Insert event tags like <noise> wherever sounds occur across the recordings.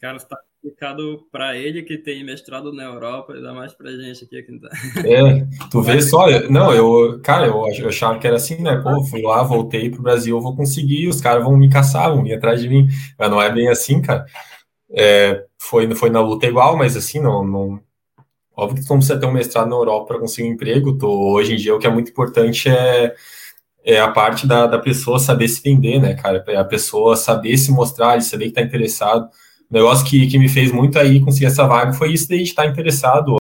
Cara, está explicado para ele que tem mestrado na Europa, ainda mais pra gente aqui que tá. É, tu vê só, não, eu, cara, eu, eu achava que era assim, né? Pô, fui lá, voltei pro Brasil, eu vou conseguir, os caras vão me caçar, vão vir atrás de mim. Mas não é bem assim, cara. É, foi, foi na luta igual, mas assim, não, não. Óbvio que tu não precisa ter um mestrado na Europa para conseguir um emprego. Tô, hoje em dia, o que é muito importante é, é a parte da, da pessoa saber se vender, né, cara? É a pessoa saber se mostrar, saber que tá interessado. O negócio que, que me fez muito aí conseguir essa vaga foi isso de estar interessado.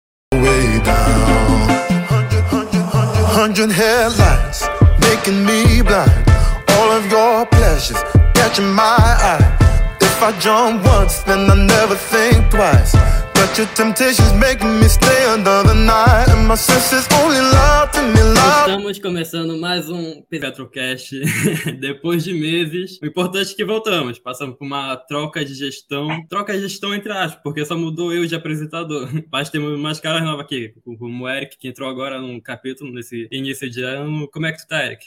If I jump once, then I never think twice. But your temptations making me stay another night. And my senses only love to me love. Estamos começando mais um Petrocast <laughs> depois de meses. O importante é que voltamos. Passamos por uma troca de gestão. Troca de gestão entre aspas, porque só mudou eu de apresentador. <laughs> Mas temos mais caras novas aqui, como o Eric, que entrou agora num capítulo nesse início de ano. Como é que tu tá, Eric?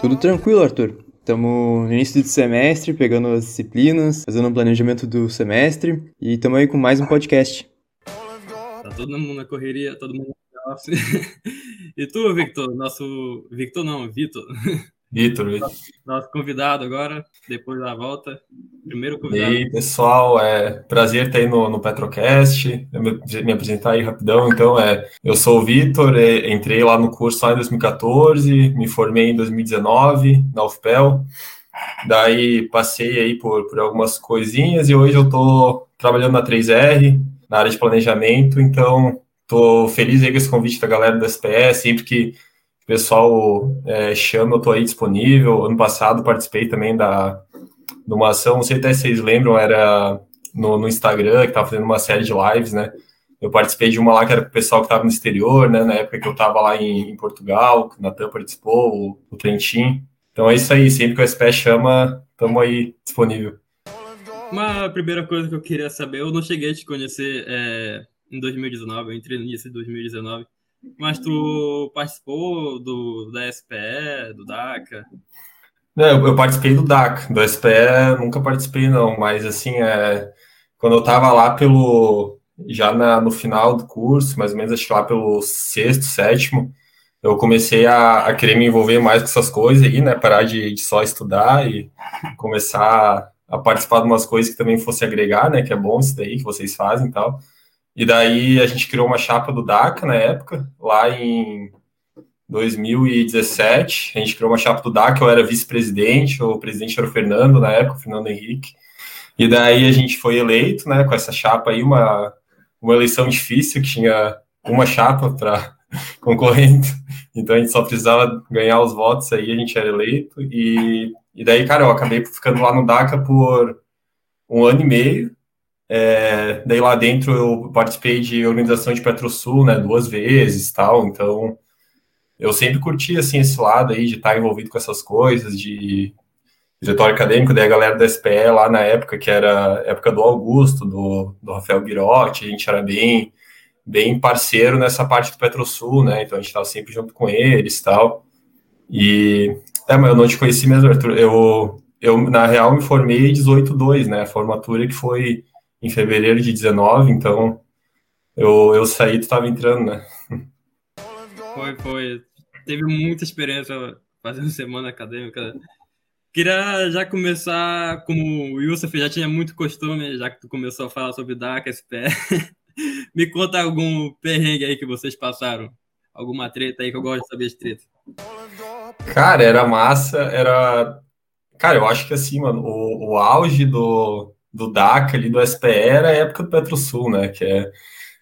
Tudo tranquilo, Arthur. Estamos no início do semestre, pegando as disciplinas, fazendo um planejamento do semestre e estamos aí com mais um podcast. Tá todo mundo na correria, todo mundo <laughs> E tu, Victor? Nosso. Victor não, Vitor. <laughs> Vitor, Vitor. Nosso convidado agora, depois da volta. Primeiro convidado. E aí, pessoal, é prazer estar aí no, no Petrocast. Eu me, me apresentar aí rapidão. Então, é, eu sou o Vitor, é, entrei lá no curso lá em 2014, me formei em 2019 na UFPEL. Daí passei aí por, por algumas coisinhas e hoje eu estou trabalhando na 3R, na área de planejamento. Então, estou feliz aí com esse convite da galera do SPS, sempre que o pessoal é, chama, eu estou aí disponível. Ano passado participei também da, de uma ação, não sei até se vocês lembram, era no, no Instagram, que estava fazendo uma série de lives, né? Eu participei de uma lá que era o pessoal que estava no exterior, né? Na época que eu estava lá em, em, Portugal, o Natan participou, o, o Trentin. Então é isso aí, sempre que o SPS chama, estamos aí disponível. Uma primeira coisa que eu queria saber, eu não cheguei a te conhecer é, em 2019, eu entrei no início de 2019. Mas tu participou do, da SPE, do DACA? Não, eu participei do DACA, do SPE nunca participei não, mas assim, é, quando eu estava lá pelo, já na, no final do curso, mais ou menos acho que lá pelo sexto, sétimo, eu comecei a, a querer me envolver mais com essas coisas aí, né, parar de, de só estudar e começar a participar de umas coisas que também fosse agregar, né, que é bom isso daí que vocês fazem e tal. E daí a gente criou uma chapa do DACA na época, lá em 2017. A gente criou uma chapa do DACA, eu era vice-presidente, o presidente era o Fernando na época, o Fernando Henrique. E daí a gente foi eleito, né, com essa chapa aí, uma, uma eleição difícil, que tinha uma chapa para <laughs> concorrente. Então a gente só precisava ganhar os votos aí, a gente era eleito. E, e daí, cara, eu acabei ficando lá no DACA por um ano e meio. É, daí lá dentro eu participei de organização de Petrosul, né, duas vezes tal, então eu sempre curti, assim, esse lado aí de estar envolvido com essas coisas, de diretório acadêmico, daí a galera da SPE lá na época, que era época do Augusto, do, do Rafael Guirotti, a gente era bem, bem parceiro nessa parte do Petrosul, né, então a gente estava sempre junto com eles tal, e, é, mas eu não te conheci mesmo, Arthur, eu, eu na real me formei 18-2, né, a formatura que foi em fevereiro de 19, então eu, eu saí, tu estava entrando, né? Foi, foi. Teve muita experiência fazendo semana acadêmica. Queria já começar, como o Wilson já tinha muito costume, já que tu começou a falar sobre DACA, SPE. <laughs> Me conta algum perrengue aí que vocês passaram. Alguma treta aí que eu gosto de saber de treta. Cara, era massa, era. Cara, eu acho que assim, mano, o, o auge do, do DACA ali, do SPE, era a época do PetroSul, né? Que é,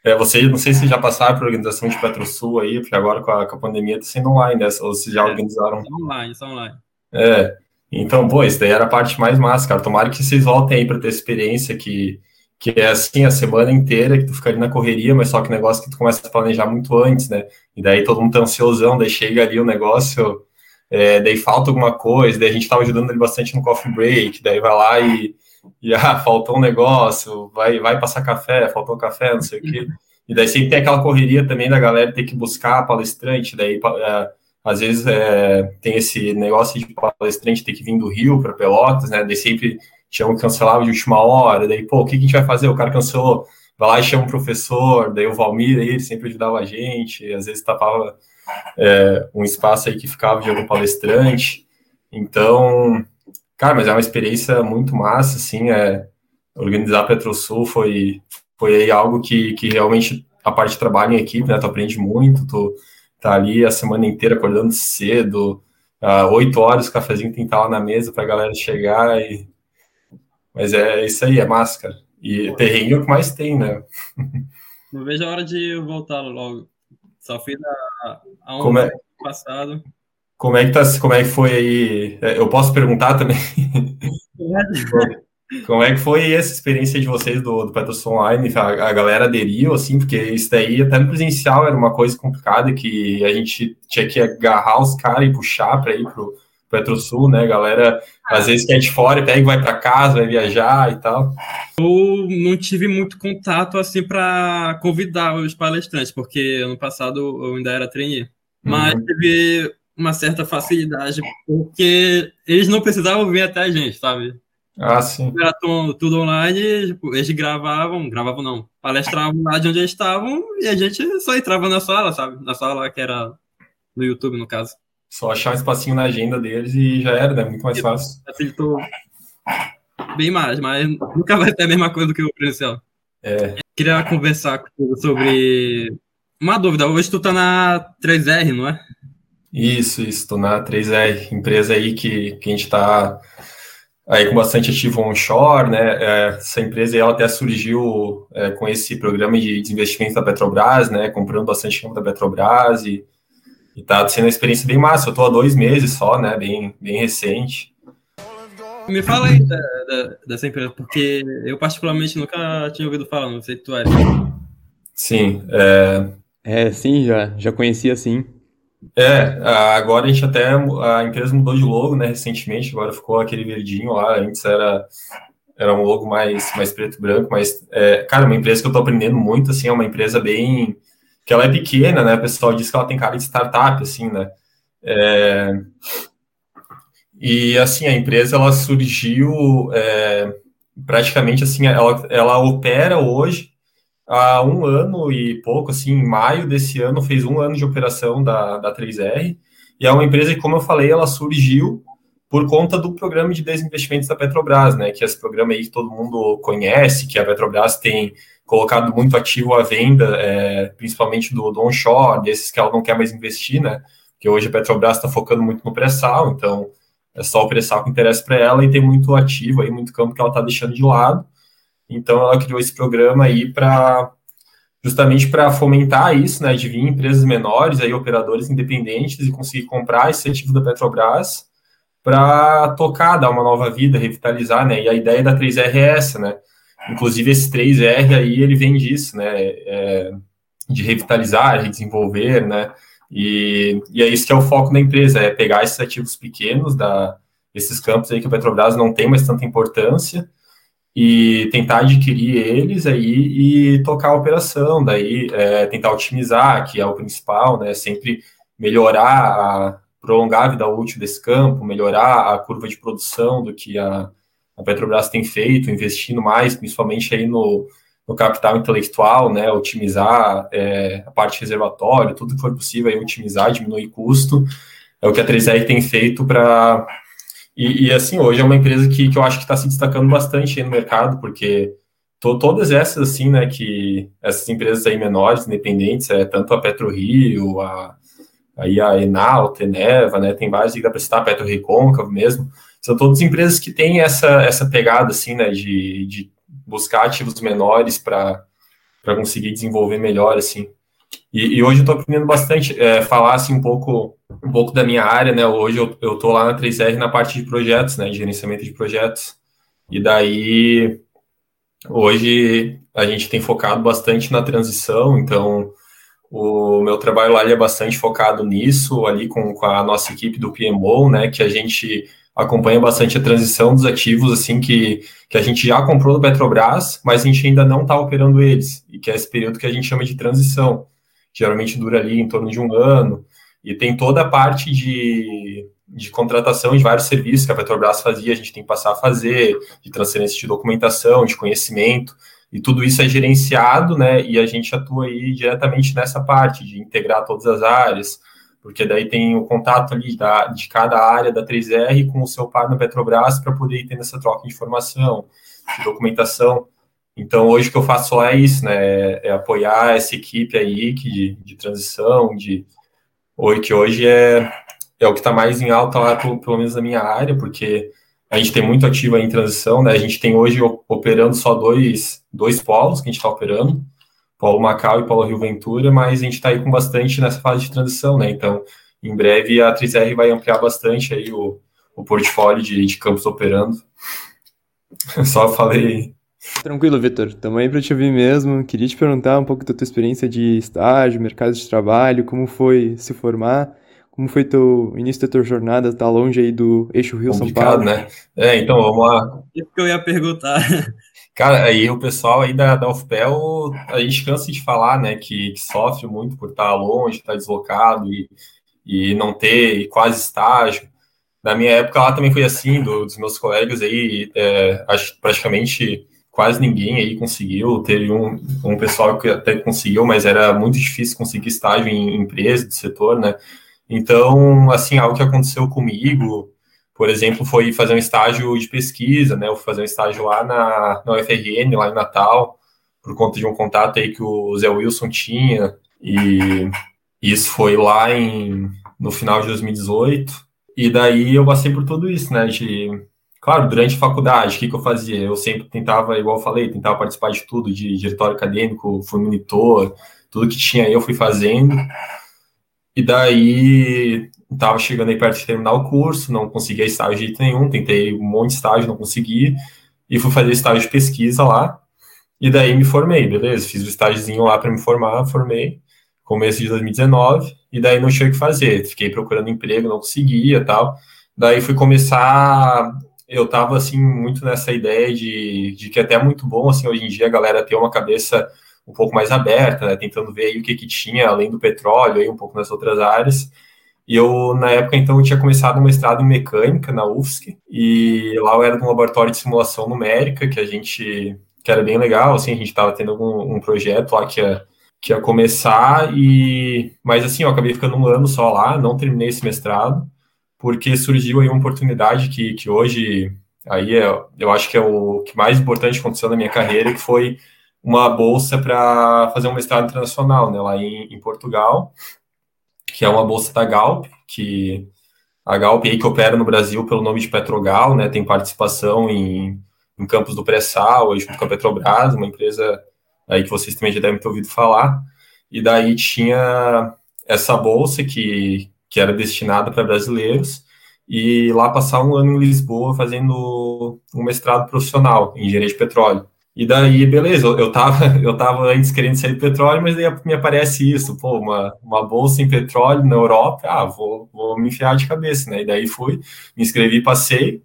é você, não sei se já passaram por organização de PetroSul aí, porque agora com a, com a pandemia tá sendo online, né? Ou se já é, organizaram. Online, são online. É. Então, pô, isso daí era a parte mais massa, cara. Tomara que vocês voltem aí para ter experiência que, que é assim a semana inteira que tu fica ali na correria, mas só que negócio que tu começa a planejar muito antes, né? E daí todo mundo tá ansiosão, daí chega ali o negócio, é, daí falta alguma coisa, daí a gente tava ajudando ele bastante no coffee break, daí vai lá e e ah, faltou um negócio, vai, vai passar café, faltou café, não sei o quê. <laughs> E daí sempre tem aquela correria também da galera ter que buscar palestrante, daí é, às vezes é, tem esse negócio de palestrante ter que vir do Rio para Pelotas, né? Daí sempre tinham que cancelar de última hora, daí, pô, o que, que a gente vai fazer? O cara cancelou, vai lá e chama um professor, daí o Valmir, aí, ele sempre ajudava a gente, às vezes tapava é, um espaço aí que ficava de algum palestrante, então, cara, mas é uma experiência muito massa, assim, é, organizar a PetroSul foi, foi aí algo que, que realmente a parte de trabalho em equipe, né, tu aprende muito, tu tá ali a semana inteira acordando cedo, oito uh, horas o cafezinho tem que estar lá na mesa para a galera chegar e mas é isso aí, é máscara. E terreno é o que mais tem, né? Não vejo a hora de voltar logo. Só fiz a, a um como é, passado. Como é que tá, como é que foi aí? É, eu posso perguntar também? <laughs> como é que foi essa experiência de vocês do, do Petrosul Online? A, a, galera aderiu, assim, porque isso daí até no presencial era uma coisa complicada que a gente tinha que agarrar os caras e puxar para ir pro Petrosul, né? A galera às vezes quer de fora e pega e vai para casa, vai viajar e tal. Eu não tive muito contato assim para convidar os palestrantes, porque ano passado eu ainda era trainee. Mas uhum. teve uma certa facilidade, porque eles não precisavam vir até a gente, sabe? Ah, sim. Era tudo online, tipo, eles gravavam, gravavam não, palestravam lá de onde eles estavam e a gente só entrava na sala, sabe? Na sala que era no YouTube, no caso. Só achar um espacinho na agenda deles e já era, né? Muito mais fácil. Facilitou bem mais, mas nunca vai ter a mesma coisa do que o presencial. É. Queria conversar contigo sobre uma dúvida. Hoje tu tá na 3R, não é? Isso, isso. Tô na 3R, empresa aí que, que a gente tá aí com bastante ativo onshore, né? É, essa empresa ela até surgiu é, com esse programa de desinvestimento da Petrobras, né? Comprando bastante campo da Petrobras e e tá sendo uma experiência bem massa. Eu tô há dois meses só, né? Bem, bem recente. Me fala aí da, da, dessa empresa, porque eu particularmente nunca tinha ouvido falar, não sei se tu é. Sim, é... É, sim, já, já conhecia sim. É, agora a gente até, a empresa mudou de logo, né, recentemente, agora ficou aquele verdinho lá, antes era, era um logo mais, mais preto e branco, mas, é, cara, uma empresa que eu tô aprendendo muito, assim, é uma empresa bem, que ela é pequena, né? O pessoal diz que ela tem cara de startup, assim, né? É... E assim, a empresa ela surgiu é, praticamente assim, ela, ela opera hoje há um ano e pouco, assim, em maio desse ano fez um ano de operação da, da 3R, e é uma empresa que, como eu falei, ela surgiu por conta do programa de desinvestimentos da Petrobras, né, que é esse programa aí que todo mundo conhece, que a Petrobras tem colocado muito ativo à venda, é, principalmente do, do onshore, desses que ela não quer mais investir, né? Porque hoje a Petrobras está focando muito no pré-sal, então é só o pré-sal que interessa para ela e tem muito ativo aí, muito campo que ela está deixando de lado. Então ela criou esse programa aí para justamente para fomentar isso, né, de vir empresas menores, aí operadores independentes e conseguir comprar esse ativo da Petrobras para tocar, dar uma nova vida, revitalizar, né? E a ideia da 3R é essa, né? Inclusive, esse 3R aí, ele vem disso, né? É, de revitalizar, redesenvolver, né? E, e é isso que é o foco da empresa, é pegar esses ativos pequenos, da, esses campos aí que a Petrobras não tem mais tanta importância, e tentar adquirir eles aí e tocar a operação, daí é, tentar otimizar, que é o principal, né? Sempre melhorar, a, prolongar a vida útil desse campo, melhorar a curva de produção do que a a Petrobras tem feito, investindo mais, principalmente aí no, no capital intelectual, né, otimizar é, a parte reservatório, tudo que for possível aí otimizar, diminuir custo, é o que a 3R tem feito para... E, e, assim, hoje é uma empresa que, que eu acho que está se destacando bastante no mercado, porque to, todas essas, assim, né, que essas empresas aí menores, independentes, é, tanto a PetroRio, a, aí a Enal, Teneva, né, tem várias que dá para citar, a Petro Recôncavo mesmo, são todas empresas que têm essa, essa pegada, assim, né, de, de buscar ativos menores para conseguir desenvolver melhor, assim. E, e hoje eu estou aprendendo bastante, é, falar, assim, um pouco, um pouco da minha área, né, hoje eu estou lá na 3R na parte de projetos, né, de gerenciamento de projetos, e daí, hoje a gente tem focado bastante na transição, então o meu trabalho lá é bastante focado nisso, ali com, com a nossa equipe do PMO, né, que a gente acompanha bastante a transição dos ativos, assim, que, que a gente já comprou do Petrobras, mas a gente ainda não está operando eles, e que é esse período que a gente chama de transição. Geralmente dura ali em torno de um ano, e tem toda a parte de, de contratação de vários serviços que a Petrobras fazia, a gente tem que passar a fazer, de transferência de documentação, de conhecimento, e tudo isso é gerenciado, né? E a gente atua aí diretamente nessa parte de integrar todas as áreas, porque daí tem o contato ali da, de cada área da 3R com o seu par na Petrobras para poder ir tendo essa troca de informação, de documentação. Então, hoje o que eu faço lá é isso, né? É, é apoiar essa equipe aí que, de, de transição, de que hoje é, é o que está mais em alta lá, pelo, pelo menos na minha área, porque a gente tem muito ativo aí em transição, né? A gente tem hoje operando só dois, dois polos que a gente está operando, Polo Macau e Polo Rio Ventura, mas a gente está aí com bastante nessa fase de transição, né? Então, em breve a 3R vai ampliar bastante aí o, o portfólio de, de campos operando. <laughs> Só falei Tranquilo, Vitor. Também para te ouvir mesmo. Queria te perguntar um pouco da tua experiência de estágio, mercado de trabalho, como foi se formar, como foi teu início da tua jornada, tá longe aí do eixo Rio-São Paulo. né? É, então vamos lá. Isso que eu ia perguntar. <laughs> Cara, aí o pessoal aí da, da UFPEL, a gente cansa de falar, né, que, que sofre muito por estar longe, estar deslocado e, e não ter quase estágio. Na minha época lá também foi assim, do, dos meus colegas aí, é, praticamente quase ninguém aí conseguiu. Teve um, um pessoal que até conseguiu, mas era muito difícil conseguir estágio em empresa do setor, né? Então, assim, algo que aconteceu comigo, por exemplo, foi fazer um estágio de pesquisa, né? Eu fui fazer um estágio lá na, na UFRN, lá em Natal, por conta de um contato aí que o Zé Wilson tinha, e isso foi lá em, no final de 2018. E daí eu passei por tudo isso, né? De Claro, durante a faculdade, o que, que eu fazia? Eu sempre tentava, igual eu falei, tentava participar de tudo, de diretório acadêmico, fui monitor, tudo que tinha eu fui fazendo. E daí, estava chegando aí perto de terminar o curso, não conseguia estágio de jeito nenhum, tentei um monte de estágio, não consegui, e fui fazer estágio de pesquisa lá, e daí me formei, beleza? Fiz o estágiozinho lá para me formar, formei, começo de 2019, e daí não tinha o que fazer, fiquei procurando emprego, não conseguia tal. Daí fui começar eu tava, assim, muito nessa ideia de, de que até é muito bom, assim, hoje em dia a galera ter uma cabeça um pouco mais aberta, né, tentando ver aí o que que tinha, além do petróleo, aí um pouco nas outras áreas. E eu, na época, então, eu tinha começado um mestrado em mecânica na UFSC, e lá eu era num laboratório de simulação numérica, que a gente, que era bem legal, assim, a gente estava tendo um projeto lá que ia, que ia começar, e, mas assim, eu acabei ficando um ano só lá, não terminei esse mestrado, porque surgiu aí uma oportunidade que, que hoje aí é, eu acho que é o que mais importante aconteceu na minha carreira, que foi uma bolsa para fazer um mestrado internacional, né, lá em, em, Portugal, que é uma bolsa da Galp, que a Galp aí que opera no Brasil pelo nome de Petrogal, né, tem participação em, em campos do pré-sal, junto com a Petrobras, uma empresa aí que vocês também já devem ter ouvido falar, e daí tinha essa bolsa que, que era destinada para brasileiros, e lá passar um ano em Lisboa fazendo um mestrado profissional em engenharia de petróleo. E daí, beleza, eu tava, <laughs> eu tava antes querendo sair do petróleo, mas daí me aparece isso, pô, uma, uma bolsa em petróleo na Europa, ah, vou, vou me enfiar de cabeça, né? E daí fui, me inscrevi, passei.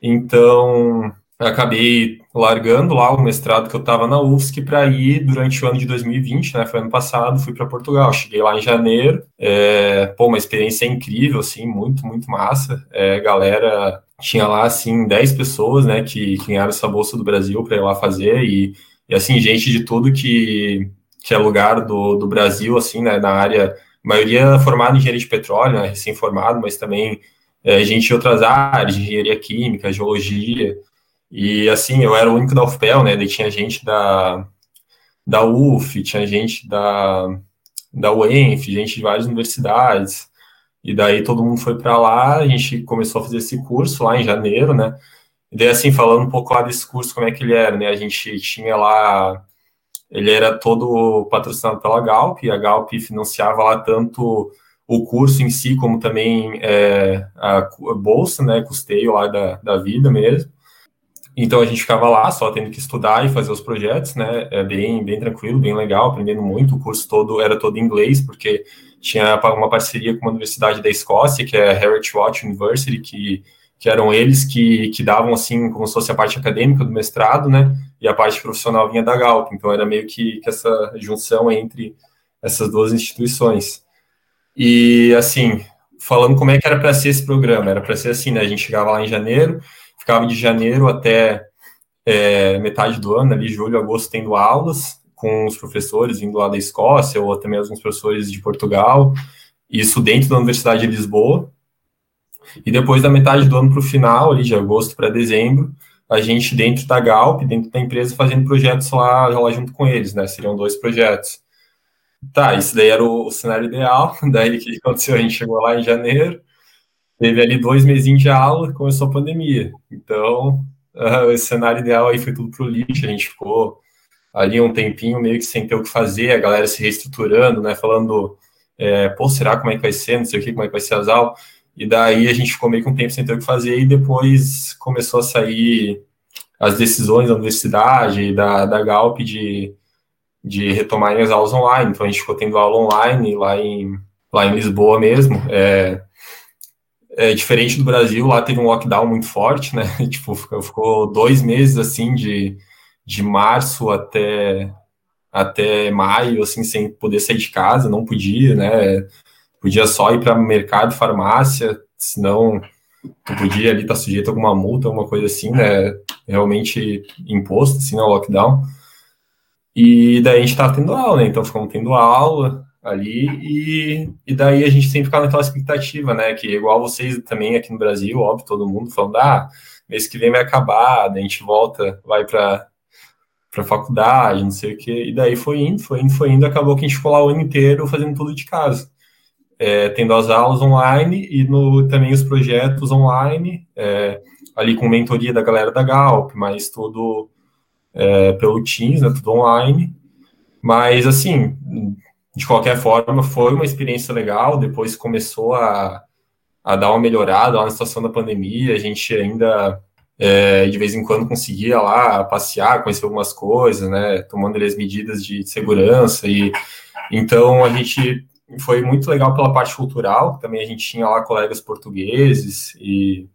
Então, acabei largando lá o mestrado que eu estava na UFSC para ir durante o ano de 2020, né? Foi ano passado, fui para Portugal. Cheguei lá em janeiro, é, pô, uma experiência incrível, assim, muito, muito massa. É, galera tinha lá, assim, 10 pessoas, né, que, que ganharam essa bolsa do Brasil para ir lá fazer e, e, assim, gente de tudo que, que é lugar do, do Brasil, assim, né, na área, maioria formada em engenharia de petróleo, né, recém-formado, mas também é, gente de outras áreas, engenharia química, geologia, e assim, eu era o único da UFPEL, né? Daí tinha gente da, da UF, tinha gente da, da UENF, gente de várias universidades. E daí todo mundo foi para lá, a gente começou a fazer esse curso lá em janeiro, né? E daí, assim, falando um pouco lá desse curso, como é que ele era, né? A gente tinha lá, ele era todo patrocinado pela Galp, e a Galp financiava lá tanto o curso em si, como também é, a bolsa, né? Custeio lá da, da vida mesmo. Então a gente ficava lá só tendo que estudar e fazer os projetos, né? É bem, bem tranquilo, bem legal, aprendendo muito. O curso todo era todo em inglês, porque tinha uma parceria com uma universidade da Escócia, que é a Heritage Watch University, que, que eram eles que, que davam assim, como se fosse a parte acadêmica do mestrado, né? E a parte profissional vinha da Galp. Então era meio que, que essa junção entre essas duas instituições. E assim, falando como é que era para ser esse programa. Era para ser assim, né? A gente chegava lá em janeiro, ficava de janeiro até é, metade do ano, ali, julho, agosto, tendo aulas com os professores vindo lá da Escócia ou também alguns professores de Portugal, isso dentro da Universidade de Lisboa. E depois da metade do ano para o final, ali de agosto para dezembro, a gente dentro da Galp, dentro da empresa, fazendo projetos lá, lá junto com eles, né? Seriam dois projetos. Tá, isso daí era o, o cenário ideal. <laughs> Daí o que aconteceu? A gente chegou lá em janeiro, teve ali dois mesinhos de aula, começou a pandemia. Então, uh, cenário ideal aí foi tudo pro lixo. A gente ficou ali um tempinho meio que sem ter o que fazer, a galera se reestruturando, né? Falando, é, pô, será como é que vai ser? Não sei o que, como é que vai ser as aulas. E daí a gente ficou meio que um tempo sem ter o que fazer e depois começou a sair as decisões da universidade, da, da Galp de, de retomarem as aulas online. Então a gente ficou tendo aula online lá em, lá em Lisboa mesmo. É, é diferente do Brasil, lá teve um lockdown muito forte, né? <laughs> tipo, ficou dois meses assim de, de março até até maio, assim, sem poder sair de casa, não podia, né? podia só ir para mercado, farmácia, senão tu podia ali estar tá sujeito a alguma multa, alguma coisa assim, né? Realmente imposto, assim, no lockdown. E daí a gente estava tendo aula, né? Então ficamos tendo aula ali e, e daí a gente sempre ficava naquela expectativa, né? Que igual vocês também aqui no Brasil, óbvio, todo mundo falando, ah, mês que vem vai acabar, daí a gente volta, vai para para faculdade, não sei o quê. E daí foi indo, foi indo, foi indo, acabou que a gente ficou lá o ano inteiro fazendo tudo de casa é, tendo as aulas online e no, também os projetos online, é, ali com mentoria da galera da Galp, mas tudo é, pelo Teams, né, tudo online. Mas, assim, de qualquer forma, foi uma experiência legal. Depois começou a, a dar uma melhorada lá na situação da pandemia. A gente ainda, é, de vez em quando, conseguia lá passear, conhecer algumas coisas, né, tomando as medidas de segurança. E então a gente foi muito legal pela parte cultural, também a gente tinha lá colegas portugueses e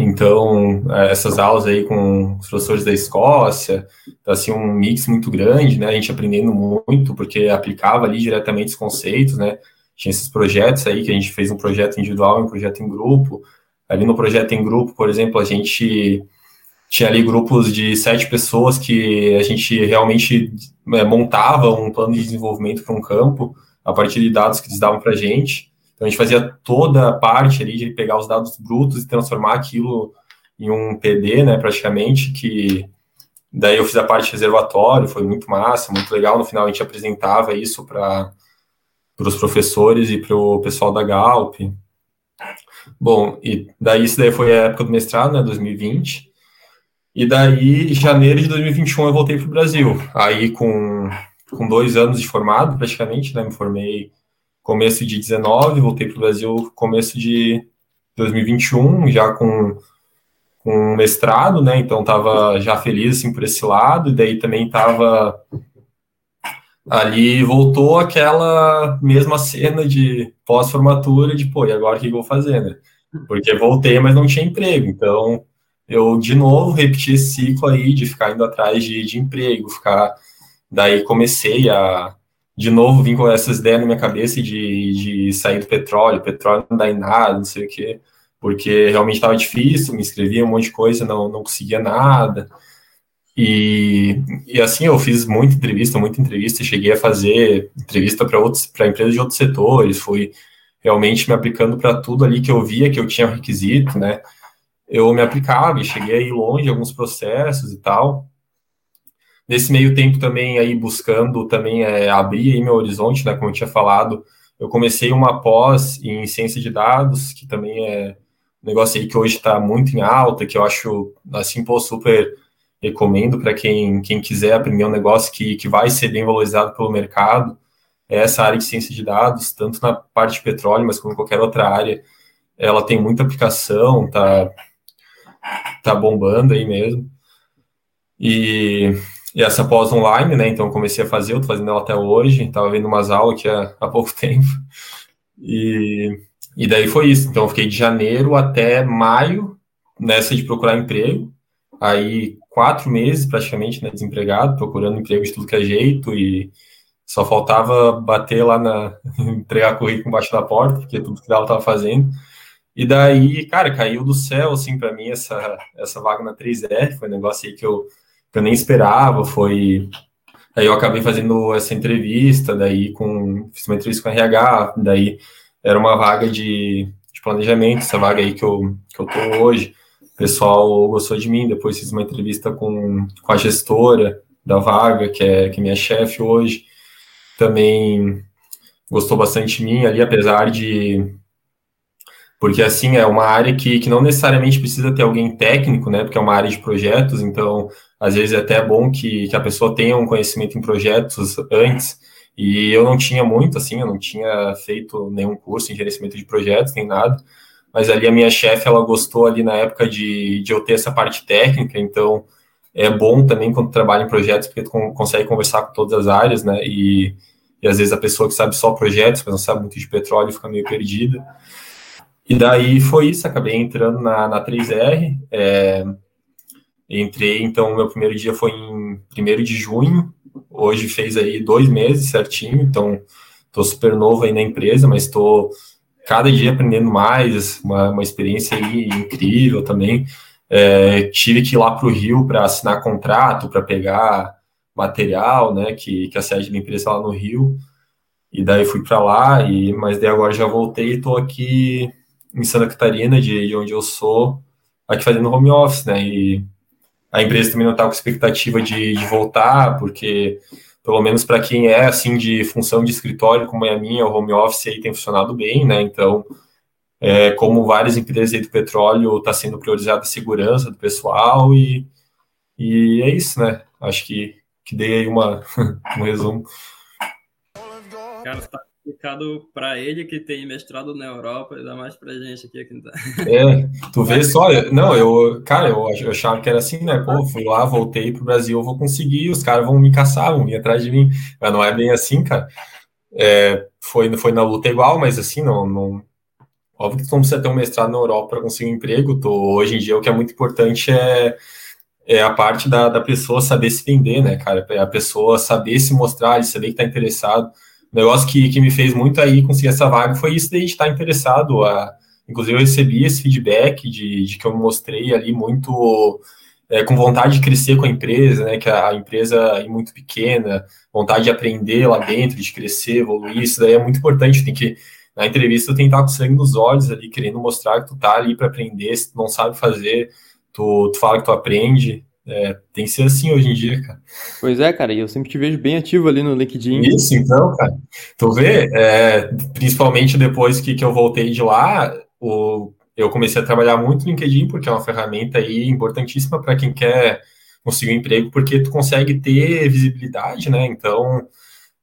então é, essas aulas aí com os professores da Escócia, então, assim um mix muito grande, né? A gente aprendendo muito porque aplicava ali diretamente os conceitos, né? Tinha esses projetos aí que a gente fez um projeto individual e um projeto em grupo. Ali no projeto em grupo, por exemplo, a gente tinha ali grupos de sete pessoas que a gente realmente é, montava um plano de desenvolvimento para um campo a partir de dados que eles davam para a gente. Então a gente fazia toda a parte ali de pegar os dados brutos e transformar aquilo em um PD, né, praticamente, que daí eu fiz a parte reservatório, foi muito massa, muito legal. No final a gente apresentava isso para os professores e para o pessoal da Galp. Bom, e daí isso daí foi a época do mestrado, né, 2020. E daí, janeiro de 2021, eu voltei para o Brasil. Aí, com com dois anos de formado, praticamente, né? Me formei começo de 19, voltei para o Brasil começo de 2021, já com, com mestrado, né? Então estava já feliz assim por esse lado, e daí também estava ali voltou aquela mesma cena de pós-formatura de pô, e agora o que eu vou fazer, né? Porque voltei, mas não tinha emprego, então eu de novo repeti esse ciclo aí de ficar indo atrás de, de emprego, ficar Daí comecei a, de novo, vir com essas ideias na minha cabeça de, de sair do petróleo, petróleo não dá em nada, não sei o quê, porque realmente estava difícil, me inscrevia um monte de coisa, não, não conseguia nada. E, e assim, eu fiz muita entrevista, muita entrevista, cheguei a fazer entrevista para outros para empresas de outros setores, fui realmente me aplicando para tudo ali que eu via que eu tinha requisito, né? Eu me aplicava e cheguei a ir longe em alguns processos e tal. Nesse meio tempo também aí buscando também é, abrir meu horizonte, né, como eu tinha falado, eu comecei uma pós em ciência de dados, que também é um negócio aí que hoje está muito em alta, que eu acho, assim, pô, super recomendo para quem, quem quiser aprender um negócio que, que vai ser bem valorizado pelo mercado, é essa área de ciência de dados, tanto na parte de petróleo, mas como em qualquer outra área, ela tem muita aplicação, tá, tá bombando aí mesmo. E essa pós online, né? Então comecei a fazer, eu tô fazendo ela até hoje, tava vendo umas aulas aqui há, há pouco <laughs> tempo. E, e daí foi isso. Então fiquei de janeiro até maio nessa de procurar emprego. Aí quatro meses praticamente, né, desempregado, procurando emprego de tudo que é jeito e Só faltava bater lá na. <laughs> entregar currículo embaixo da porta, porque tudo que ela tava fazendo. E daí, cara, caiu do céu, assim, para mim, essa, essa vaga na 3R. Foi um negócio aí que eu, eu nem esperava. Foi. Aí eu acabei fazendo essa entrevista, daí com. Fiz uma entrevista com a RH, daí era uma vaga de, de planejamento, essa vaga aí que eu, que eu tô hoje. O pessoal gostou de mim, depois fiz uma entrevista com, com a gestora da vaga, que é, que é minha chefe hoje. Também gostou bastante de mim ali, apesar de. Porque, assim, é uma área que, que não necessariamente precisa ter alguém técnico, né? Porque é uma área de projetos, então, às vezes é até bom que, que a pessoa tenha um conhecimento em projetos antes. E eu não tinha muito, assim, eu não tinha feito nenhum curso em gerenciamento de projetos, nem nada mas ali a minha chefe, ela gostou ali na época de, de eu ter essa parte técnica, então é bom também quando trabalha em projetos, porque tu consegue conversar com todas as áreas, né, e, e às vezes a pessoa que sabe só projetos, mas não sabe muito de petróleo, fica meio perdida. E daí foi isso, acabei entrando na, na 3R, é, entrei, então, meu primeiro dia foi em 1 de junho, hoje fez aí dois meses certinho, então tô super novo aí na empresa, mas estou cada dia aprendendo mais, uma, uma experiência aí incrível também. É, tive que ir lá para o Rio para assinar contrato, para pegar material, né, que, que a sede da empresa é lá no Rio, e daí fui para lá, e, mas daí agora já voltei e estou aqui em Santa Catarina, de, de onde eu sou, aqui fazendo home office, né, e a empresa também não está com expectativa de, de voltar, porque pelo menos para quem é assim de função de escritório, como é a minha, o home office aí tem funcionado bem, né? Então, é, como várias empresas aí do petróleo, está sendo priorizada a segurança do pessoal e, e é isso, né? Acho que, que dei aí uma, <laughs> um resumo. Cara, tá explicado para ele que tem mestrado na Europa, ainda mais para gente aqui não tá. É, tu vê só, não, eu, cara, eu, eu achava que era assim, né? Pô, fui lá, voltei pro Brasil, eu vou conseguir, os caras vão me caçar, vão vir atrás de mim. Mas não é bem assim, cara. É, foi, foi na luta igual, mas assim, não, não. Óbvio que tu não precisa ter um mestrado na Europa para conseguir um emprego. Hoje em dia, o que é muito importante é, é a parte da, da pessoa saber se vender, né, cara? É a pessoa saber se mostrar, saber que tá interessado negócio que, que me fez muito aí conseguir essa vaga foi isso de a gente estar interessado. A, inclusive, eu recebi esse feedback de, de que eu me mostrei ali muito é, com vontade de crescer com a empresa, né? Que a, a, empresa é muito pequena, vontade de aprender lá dentro, de crescer, evoluir. Isso daí é muito importante. Tem que, na entrevista, tu tem que estar com sangue nos olhos ali, querendo mostrar que tu tá ali para aprender. Se tu não sabe fazer, tu, tu fala que tu aprende. É, tem que ser assim hoje em dia, cara. Pois é, cara, e eu sempre te vejo bem ativo ali no LinkedIn. Isso, então, cara. Tu vê, é, principalmente depois que, que eu voltei de lá, o, eu comecei a trabalhar muito no LinkedIn, porque é uma ferramenta aí importantíssima para quem quer conseguir um emprego, porque tu consegue ter visibilidade, né? Então,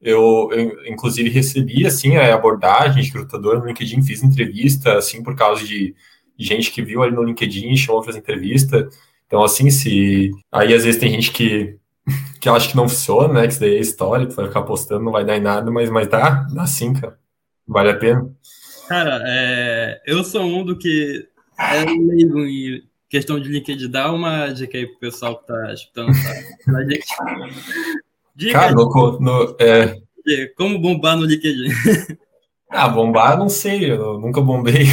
eu, eu inclusive recebi, assim, a abordagem de recrutador no LinkedIn, fiz entrevista, assim, por causa de gente que viu ali no LinkedIn, chamou para fazer entrevista, então, assim, se. Aí às vezes tem gente que, <laughs> que acha que não funciona, né? Que isso daí é história, tu vai ficar postando, não vai dar em nada, mas, mas dá, dá sim, cara. Vale a pena. Cara, é... eu sou um do que é leigo em questão de LinkedIn. Dá uma dica aí pro pessoal que tá escutando, tá? Dica cara, no, no, é... como bombar no LinkedIn. <laughs> Ah, bombar, não sei, eu nunca bombei.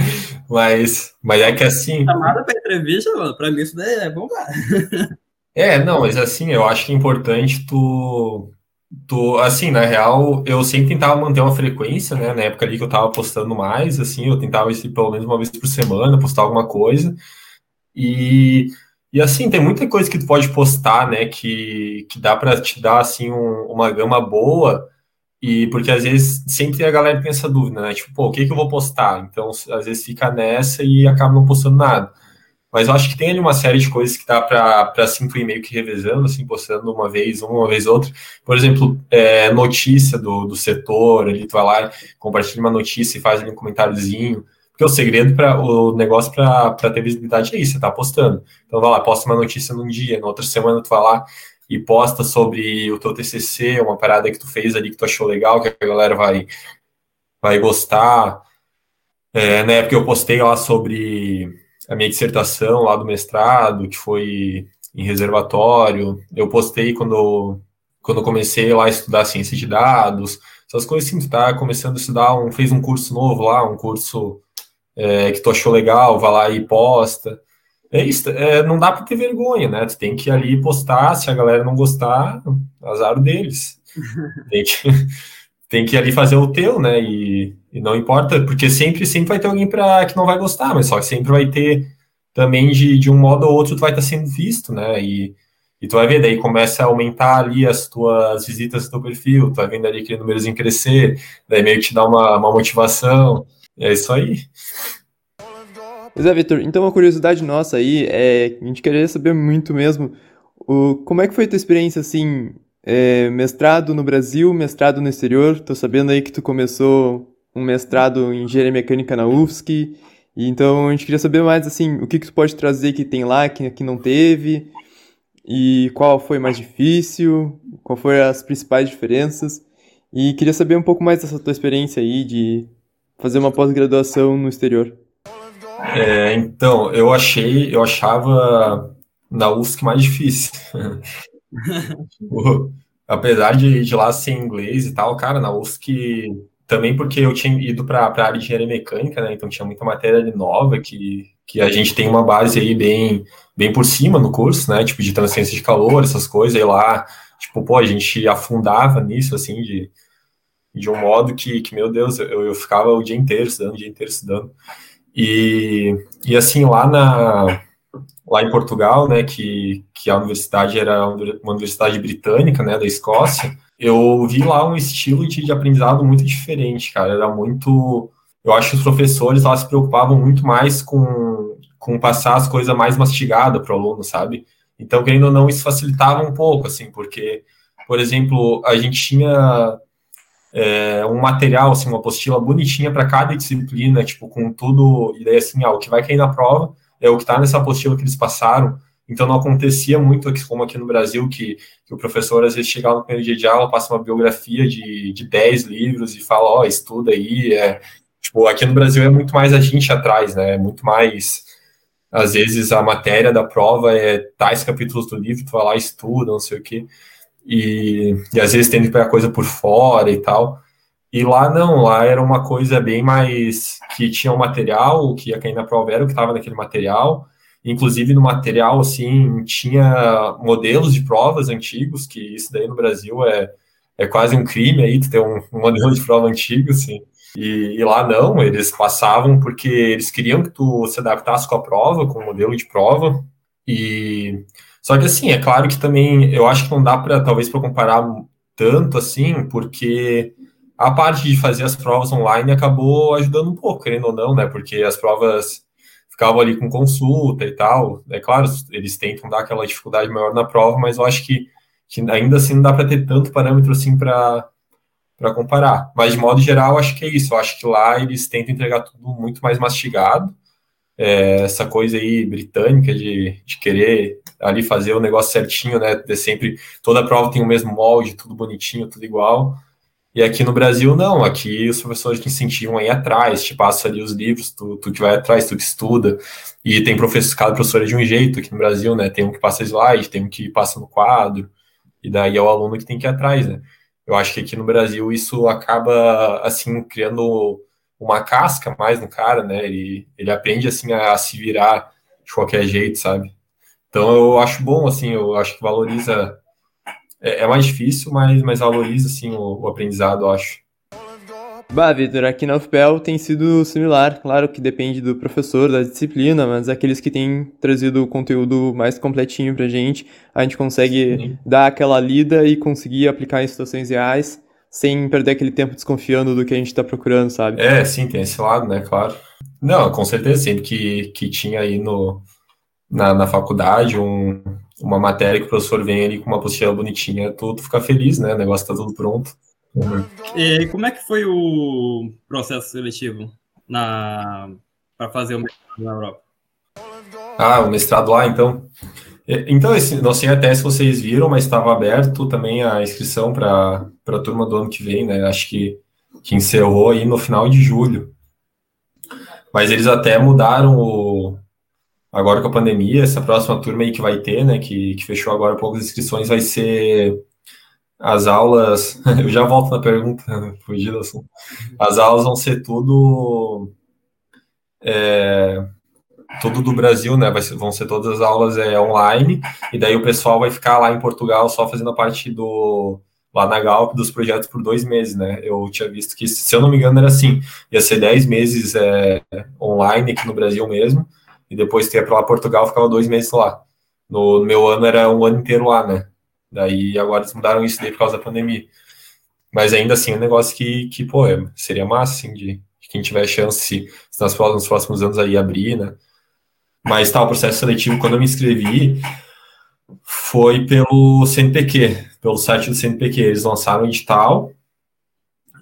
<laughs> mas, mas é que assim. Chamada para entrevista, mano, pra mim isso daí é bombar. <laughs> é, não, mas assim, eu acho que é importante tu. tu assim, na real, eu sempre tentava manter uma frequência, né? Na época ali que eu tava postando mais, assim, eu tentava assim, pelo menos uma vez por semana, postar alguma coisa. E. E assim, tem muita coisa que tu pode postar, né, que, que dá para te dar, assim, um, uma gama boa, e porque às vezes sempre a galera tem essa dúvida, né? Tipo, pô, o que, que eu vou postar? Então, às vezes fica nessa e acaba não postando nada. Mas eu acho que tem ali uma série de coisas que dá para assim, ir meio que revezando, assim, postando uma vez, uma, uma vez outra. Por exemplo, é, notícia do, do setor, ali tu vai lá, compartilha uma notícia e faz ali um comentáriozinho. Porque o segredo para o negócio para ter visibilidade é isso, você tá postando. Então vai lá, posta uma notícia num dia, na outra semana tu vai lá, e posta sobre o teu TCC, uma parada que tu fez ali que tu achou legal, que a galera vai, vai gostar. É, na época eu postei lá sobre a minha dissertação lá do mestrado, que foi em reservatório. Eu postei quando, quando comecei lá a estudar ciência de dados, essas coisas assim, tu tá começando a estudar, um, fez um curso novo lá, um curso é, que tu achou legal, vai lá e posta. É isso, é, não dá para ter vergonha, né? Tu tem que ali postar, se a galera não gostar, azar deles. <laughs> tem, que, tem que ali fazer o teu, né? E, e não importa, porque sempre, sempre vai ter alguém pra, que não vai gostar, mas só que sempre vai ter também de, de um modo ou outro tu vai estar tá sendo visto, né? E, e tu vai ver, daí começa a aumentar ali as tuas visitas do teu perfil, tu vai vendo ali aquele númerozinho crescer, daí meio que te dá uma, uma motivação, é isso aí. Pois é, Vitor, então uma curiosidade nossa aí é a gente queria saber muito mesmo o, como é que foi a tua experiência, assim, é, mestrado no Brasil, mestrado no exterior, tô sabendo aí que tu começou um mestrado em engenharia mecânica na UFSC, e então a gente queria saber mais, assim, o que que tu pode trazer que tem lá, que, que não teve, e qual foi mais difícil, qual foram as principais diferenças, e queria saber um pouco mais dessa tua experiência aí de fazer uma pós-graduação no exterior. É, então, eu achei, eu achava na UFSC mais difícil. <laughs> Apesar de, de lá ser inglês e tal, cara, na UFSC também porque eu tinha ido para a área de engenharia mecânica, né? Então tinha muita matéria nova que, que a gente tem uma base aí bem, bem por cima no curso, né? Tipo de transferência de calor, essas coisas, e lá, tipo, pô, a gente afundava nisso, assim, de, de um modo que, que meu Deus, eu, eu ficava o dia inteiro estudando, o dia inteiro estudando. E, e assim, lá, na, lá em Portugal, né, que, que a universidade era uma universidade britânica, né, da Escócia, eu vi lá um estilo de, de aprendizado muito diferente, cara. Era muito. Eu acho que os professores lá se preocupavam muito mais com, com passar as coisas mais mastigadas para o aluno, sabe? Então, querendo ou não, isso facilitava um pouco, assim, porque, por exemplo, a gente tinha é, um material, assim, uma apostila bonitinha para cada disciplina, tipo, com tudo, e daí assim, ah, o que vai cair na prova é o que está nessa apostila que eles passaram, então não acontecia muito como aqui no Brasil, que, que, o professor às vezes chegava no primeiro dia de aula, passa uma biografia de, de 10 livros e fala, ó, oh, estuda aí, é, tipo, aqui no Brasil é muito mais a gente atrás, né, é muito mais, às vezes a matéria da prova é tais capítulos do livro, tu vai lá estuda, não sei o quê, e, e às vezes tem que pegar coisa por fora e tal. E lá não, lá era uma coisa bem mais que tinha um material, o que ia cair na prova era o que estava naquele material. Inclusive no material, assim, tinha modelos de provas antigos, que isso daí no Brasil é, é quase um crime aí, ter um, um modelo de prova antigo, assim. E, e, lá não, eles passavam porque eles queriam que tu se adaptasse com a prova, com o modelo de prova. E só que assim, é claro que também eu acho que não dá para talvez para comparar tanto assim, porque a parte de fazer as provas online acabou ajudando um pouco, querendo ou não, né? Porque as provas ficavam ali com consulta e tal. É claro, eles tentam dar aquela dificuldade maior na prova, mas eu acho que, que ainda assim não dá para ter tanto parâmetro assim para para comparar. Mas de modo geral, acho que é isso. Eu acho que lá eles tentam entregar tudo muito mais mastigado. É, essa coisa aí britânica de, de querer ali fazer o negócio certinho, né? De sempre toda prova tem o mesmo molde, tudo bonitinho, tudo igual. E aqui no Brasil, não. Aqui os professores te incentivam a ir atrás, te passa ali os livros, tu, tu que vai atrás, tu que estuda. E tem professor, cada professor é de um jeito aqui no Brasil, né? Tem um que passa slide, tem um que passa no quadro. E daí é o aluno que tem que ir atrás, né? Eu acho que aqui no Brasil isso acaba, assim, criando uma casca mais no cara, né? Ele, ele aprende, assim, a, a se virar de qualquer jeito, sabe? Então eu acho bom, assim, eu acho que valoriza. É, é mais difícil, mas, mas valoriza, assim, o, o aprendizado, eu acho. Bah, Vitor, aqui na UFPEL tem sido similar. Claro que depende do professor, da disciplina, mas aqueles que têm trazido o conteúdo mais completinho pra gente, a gente consegue sim. dar aquela lida e conseguir aplicar em situações reais, sem perder aquele tempo desconfiando do que a gente tá procurando, sabe? É, sim, tem esse lado, né, claro. Não, com certeza, sempre que, que tinha aí no, na, na faculdade, um, uma matéria que o professor vem ali com uma apostila bonitinha, tu, fica feliz, né? O negócio tá tudo pronto. E como é que foi o processo seletivo na para fazer o mestrado na Europa? Ah, o mestrado lá, então. Então, esse, não sei até se vocês viram, mas estava aberto também a inscrição para a turma do ano que vem, né? Acho que, que encerrou aí no final de julho. Mas eles até mudaram o, agora com a pandemia, essa próxima turma aí que vai ter, né, que, que fechou agora poucas inscrições, vai ser as aulas, <laughs> eu já volto na pergunta, <laughs> fugir do assunto. As aulas vão ser tudo é, tudo do Brasil, né? Ser, vão ser todas as aulas é, online, e daí o pessoal vai ficar lá em Portugal só fazendo a parte do lá na Galp dos projetos por dois meses, né? Eu tinha visto que, se eu não me engano, era assim, ia ser dez meses é, online aqui no Brasil mesmo, e depois ia para lá Portugal, ficava dois meses lá. No, no, meu ano era um ano inteiro lá, né? Daí agora eles mudaram isso daí por causa da pandemia. Mas ainda assim, é um negócio que, que pô, é, seria massa, assim, de, de quem tiver chance, se, próximos, nos próximos anos aí abrir, né? Mas tá, o processo seletivo, quando eu me inscrevi, foi pelo CNPq, pelo site do CNPq. Eles lançaram o edital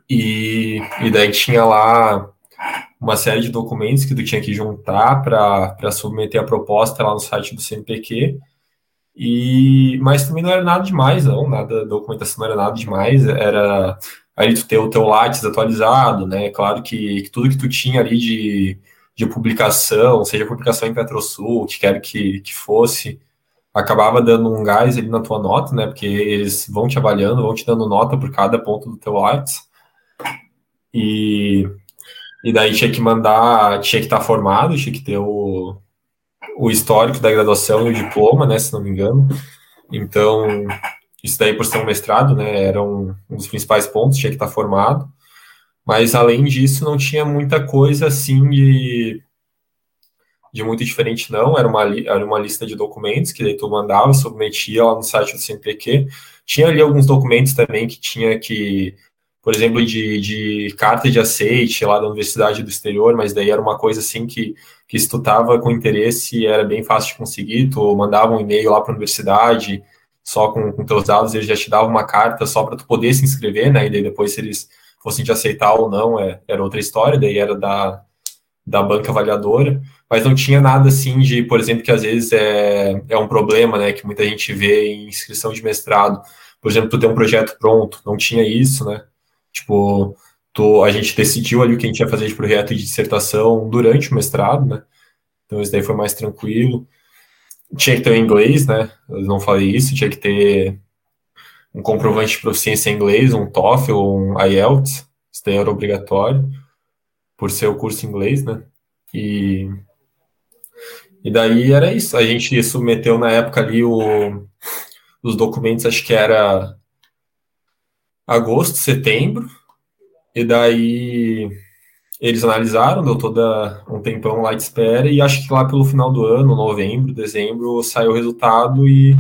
e, e daí tinha lá uma série de documentos que tu tinha que juntar para submeter a proposta lá no site do CNPq. E, mas também não era nada demais, não, nada, documentação não era nada demais, era aí tu ter o teu Lattes atualizado, né? Claro que, que tudo que tu tinha ali de de publicação, seja publicação em Petrosul, que quer que, que fosse, acabava dando um gás ali na tua nota, né? Porque eles vão te avaliando, vão te dando nota por cada ponto do teu Lattes. E, e daí tinha que mandar, tinha que estar formado, tinha que ter o, o histórico da graduação e o diploma, né? Se não me engano. Então, isso daí por ser um mestrado, né? Era um, um dos principais pontos, tinha que estar formado. Mas além disso, não tinha muita coisa assim de, de muito diferente, não. Era uma, era uma lista de documentos que daí tu mandava, submetia lá no site do CNPq. Tinha ali alguns documentos também que tinha que, por exemplo, de, de carta de aceite lá da Universidade do Exterior, mas daí era uma coisa assim que, que se tu tava com interesse era bem fácil de conseguir, tu mandava um e-mail lá para a universidade, só com, com teus dados, eles já te davam uma carta só para tu poder se inscrever, né? E daí depois eles fossem te aceitar ou não, é, era outra história, daí era da, da banca avaliadora, mas não tinha nada assim de, por exemplo, que às vezes é, é um problema, né, que muita gente vê em inscrição de mestrado. Por exemplo, tu tem um projeto pronto, não tinha isso, né? Tipo, tu, a gente decidiu ali o que a gente ia fazer de projeto e de dissertação durante o mestrado, né? Então isso daí foi mais tranquilo. Tinha que ter o inglês, né? Eu não falei isso, tinha que ter um comprovante de proficiência em inglês, um TOEFL ou um IELTS, isso daí era obrigatório, por ser o curso em inglês, né? E, e daí era isso, a gente submeteu na época ali o, os documentos, acho que era agosto, setembro, e daí eles analisaram, deu toda um tempão lá de espera, e acho que lá pelo final do ano, novembro, dezembro, saiu o resultado e,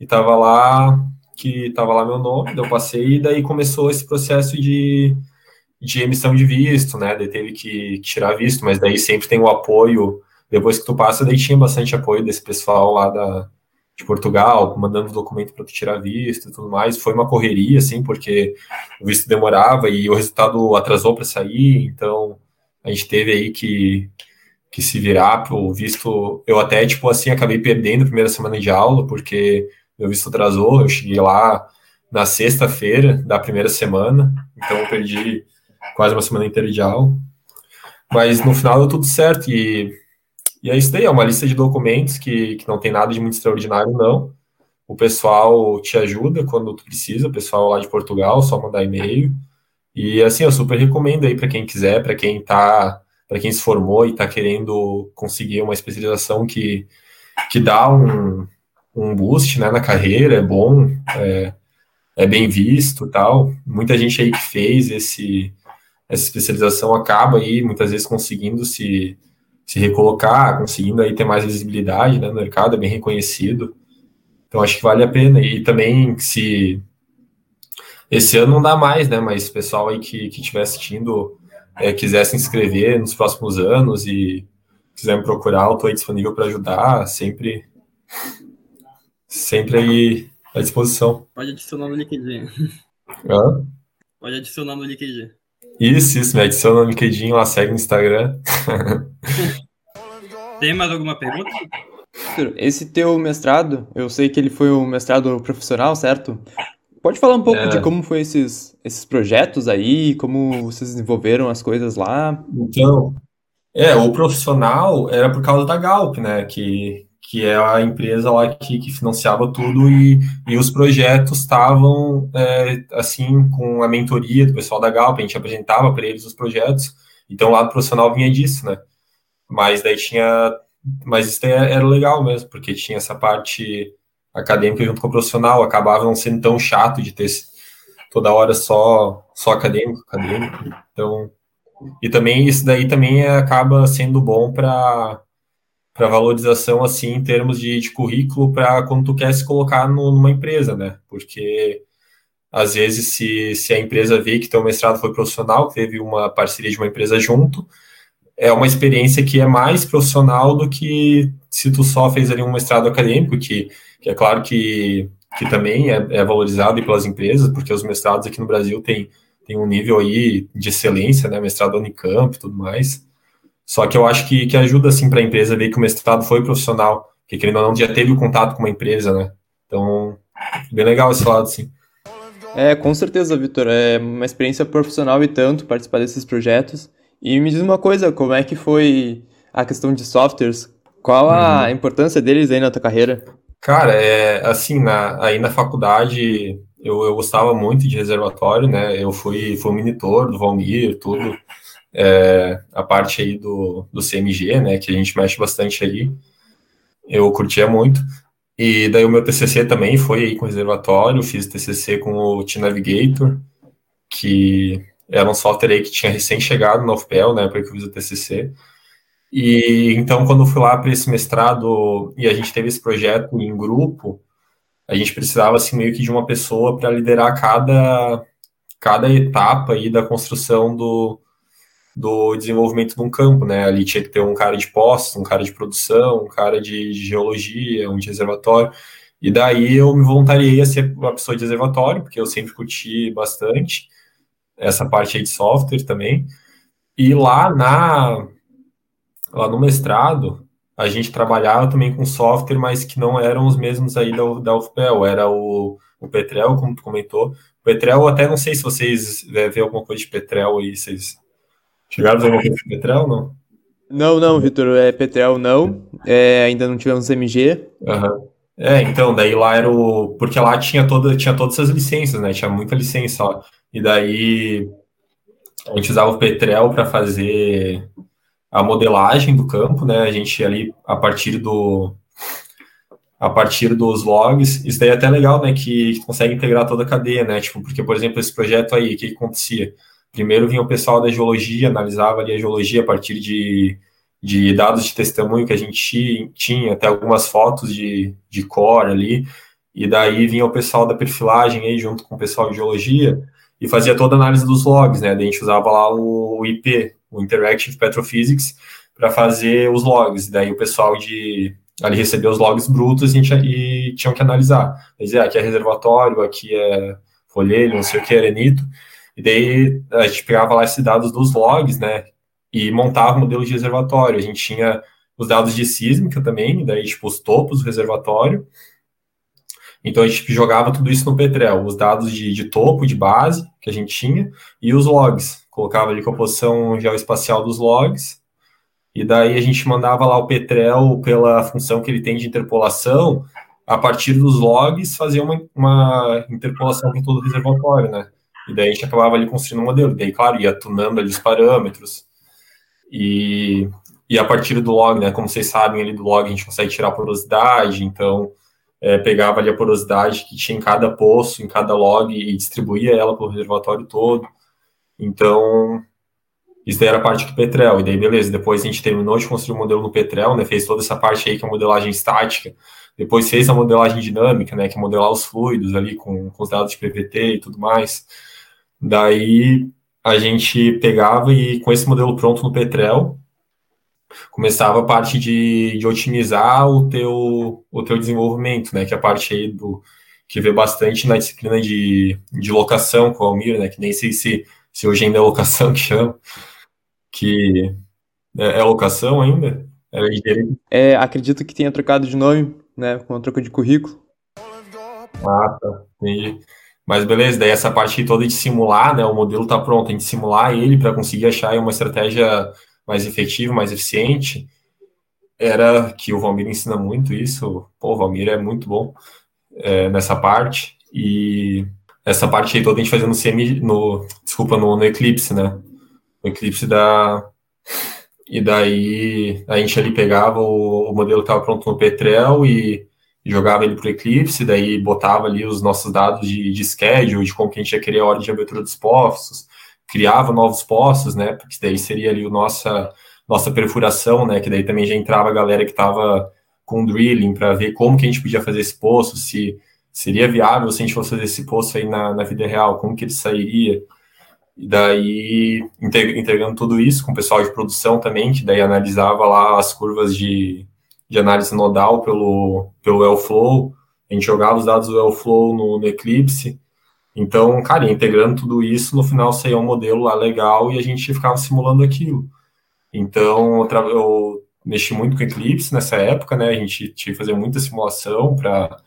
e tava lá que estava lá meu nome, eu passei, e daí começou esse processo de, de emissão de visto, né? Daí teve que tirar visto, mas daí sempre tem o apoio. Depois que tu passa, daí tinha bastante apoio desse pessoal lá da, de Portugal, mandando documento para tu tirar visto e tudo mais. Foi uma correria, assim, porque o visto demorava e o resultado atrasou para sair, então a gente teve aí que, que se virar pro visto. Eu até, tipo assim, acabei perdendo a primeira semana de aula, porque meu visto atrasou, eu cheguei lá na sexta-feira da primeira semana, então eu perdi quase uma semana inteira de aula. Mas no final deu tudo certo e, e é isso daí, é uma lista de documentos que, que não tem nada de muito extraordinário, não. O pessoal te ajuda quando tu precisa, o pessoal lá de Portugal, só mandar e-mail. E assim, eu super recomendo aí para quem quiser, para quem tá, para quem se formou e está querendo conseguir uma especialização que, que dá um, um boost né, na carreira, é bom, é, é bem visto tal. Muita gente aí que fez esse, essa especialização acaba aí muitas vezes conseguindo se, se recolocar, conseguindo aí ter mais visibilidade né, no mercado, é bem reconhecido. Então acho que vale a pena. E também se esse ano não dá mais, né? Mas o pessoal aí que, estiver assistindo é, quiser se inscrever nos próximos anos e quiser me procurar, eu estou aí disponível para ajudar, sempre sempre aí à disposição. Pode adicionar no LinkedIn. Hã? Pode adicionar no LinkedIn. Isso, isso, me adiciona no LinkedIn, lá segue no Instagram. <laughs> Tem mais alguma pergunta? Esse teu mestrado, eu sei que ele foi um mestrado profissional, certo? Pode falar um pouco é. de como foi esses, esses projetos aí, como vocês desenvolveram as coisas lá? Então, é, o profissional era por causa da Galp, né, que, que é a empresa lá que, que financiava tudo e, e os projetos estavam é, assim com a mentoria do pessoal da Galp, a gente apresentava para eles os projetos, então o lado profissional vinha disso, né? Mas daí tinha, mas isso era legal mesmo, porque tinha essa parte acadêmica junto com o profissional, acabava não sendo tão chato de ter toda hora só só acadêmico, acadêmico. Então, e também isso daí também acaba sendo bom para para valorização assim em termos de, de currículo para quando tu quer se colocar no, numa empresa, né? Porque às vezes se, se a empresa vê que teu mestrado foi profissional, teve uma parceria de uma empresa junto, é uma experiência que é mais profissional do que se tu só fez ali um mestrado acadêmico, que, que é claro que, que também é, é valorizado pelas empresas, porque os mestrados aqui no Brasil têm tem um nível aí de excelência, né? Mestrado Unicamp e tudo mais. Só que eu acho que, que ajuda, assim, para a empresa ver que o mestrado foi profissional, que querendo ou não já teve o contato com uma empresa, né? Então, bem legal esse lado, sim. É, com certeza, Vitor. É uma experiência profissional e tanto participar desses projetos. E me diz uma coisa, como é que foi a questão de softwares? Qual a uhum. importância deles aí na tua carreira? Cara, é assim, na, aí na faculdade eu, eu gostava muito de reservatório, né? Eu fui, fui monitor do Valmir, tudo é, a parte aí do, do CMG, né, que a gente mexe bastante aí, eu curtia muito. E daí o meu TCC também foi aí com reservatório, fiz TCC com o T-Navigator, que era um software aí que tinha recém-chegado no UFPEL, né, porque eu fiz o TCC. E então, quando eu fui lá para esse mestrado e a gente teve esse projeto em grupo, a gente precisava, assim, meio que de uma pessoa para liderar cada, cada etapa aí da construção do, do desenvolvimento de um campo, né? Ali tinha que ter um cara de postos, um cara de produção, um cara de, geologia, um de reservatório. E daí eu me voluntariei a ser uma pessoa de reservatório, porque eu sempre curti bastante essa parte aí de software também. E lá na lá no mestrado, a gente trabalhava também com software, mas que não eram os mesmos aí da, da UFPEL, era o, o Petrel, como tu comentou. Petrel, até não sei se vocês vê alguma coisa de Petrel aí, vocês Chegaram a coisa de Petrel, não? Não, não, Vitor, é Petrel não. É, ainda não tivemos MG. Uhum. É, então, daí lá era o. Porque lá tinha, toda, tinha todas as licenças, né? Tinha muita licença, ó. E daí a gente usava o Petrel para fazer a modelagem do campo, né? A gente ali, a partir do. A partir dos logs, isso daí é até legal, né? Que consegue integrar toda a cadeia, né? Tipo, porque, por exemplo, esse projeto aí, o que, que acontecia? Primeiro vinha o pessoal da geologia, analisava ali a geologia a partir de, de dados de testemunho que a gente tinha, até algumas fotos de, de core ali, e daí vinha o pessoal da perfilagem aí junto com o pessoal de geologia e fazia toda a análise dos logs, né? Daí a gente usava lá o, IP, o Interactive Petrophysics, para fazer os logs. Daí o pessoal de ali recebeu os logs brutos e, e tinham que analisar. Dizer, aqui é reservatório, aqui é folhelho, não sei o que, arenito. E daí a gente pegava lá esses dados dos logs, né? E montava o modelo de reservatório. A gente tinha os dados de sísmica também, daí, tipo, os topos do reservatório. Então a gente jogava tudo isso no Petrel, os dados de, de topo, de base, que a gente tinha, e os logs. Colocava ali a posição geoespacial dos logs, e daí a gente mandava lá o Petrel pela função que ele tem de interpolação, a partir dos logs, fazer uma, uma interpolação com todo o reservatório, né? E daí a gente acabava ali construindo um modelo. Daí, claro, ia tunando ali os parâmetros. E, e a partir do log, né, como vocês sabem, ali do log a gente consegue tirar a porosidade, então é, pegava ali a porosidade que tinha em cada poço, em cada log, e distribuía ela para o reservatório todo. Então, isso daí era a parte do Petrel. E daí, beleza, depois a gente terminou de construir o modelo no Petrel, né, fez toda essa parte aí que é a modelagem estática, depois fez a modelagem dinâmica, né, que é modelar os fluidos ali com, com os dados de PVT e tudo mais. Daí a gente pegava e com esse modelo pronto no Petrel, começava a parte de, de otimizar o teu, o teu desenvolvimento, né? Que é a parte aí do que vê bastante na disciplina de, de locação com o Almir, né? Que nem sei se, se hoje ainda é locação <laughs> que chama, que é, é locação ainda? É, acredito que tenha trocado de nome, né? Com a troca de currículo. Ah, tá. Entendi. Mas beleza, daí essa parte toda de simular, né? O modelo está pronto, a gente simular ele para conseguir achar uma estratégia mais efetiva, mais eficiente. era que o Valmir ensina muito isso. Pô, o Valmir é muito bom é, nessa parte. E essa parte aí toda a gente fazendo semi, no, desculpa, no, no Eclipse, né? Eclipse da. E daí a gente ali pegava o, o modelo que estava pronto no Petrel e jogava ele para o Eclipse, daí botava ali os nossos dados de, de schedule, de como que a gente ia querer a ordem de abertura dos postos, criava novos postos, né? Porque daí seria ali o nossa nossa perfuração, né? Que daí também já entrava a galera que estava com drilling para ver como que a gente podia fazer esse poço, se seria viável se a gente fosse fazer esse poço aí na, na vida real, como que ele sairia. E daí, entregando tudo isso com o pessoal de produção também, que daí analisava lá as curvas de, de análise nodal pelo, pelo Wellflow, a gente jogava os dados do Wellflow no, no Eclipse. Então, cara, integrando tudo isso, no final saía um modelo lá legal e a gente ficava simulando aquilo. Então, eu, eu mexi muito com Eclipse nessa época, né? A gente tinha que fazer muita simulação para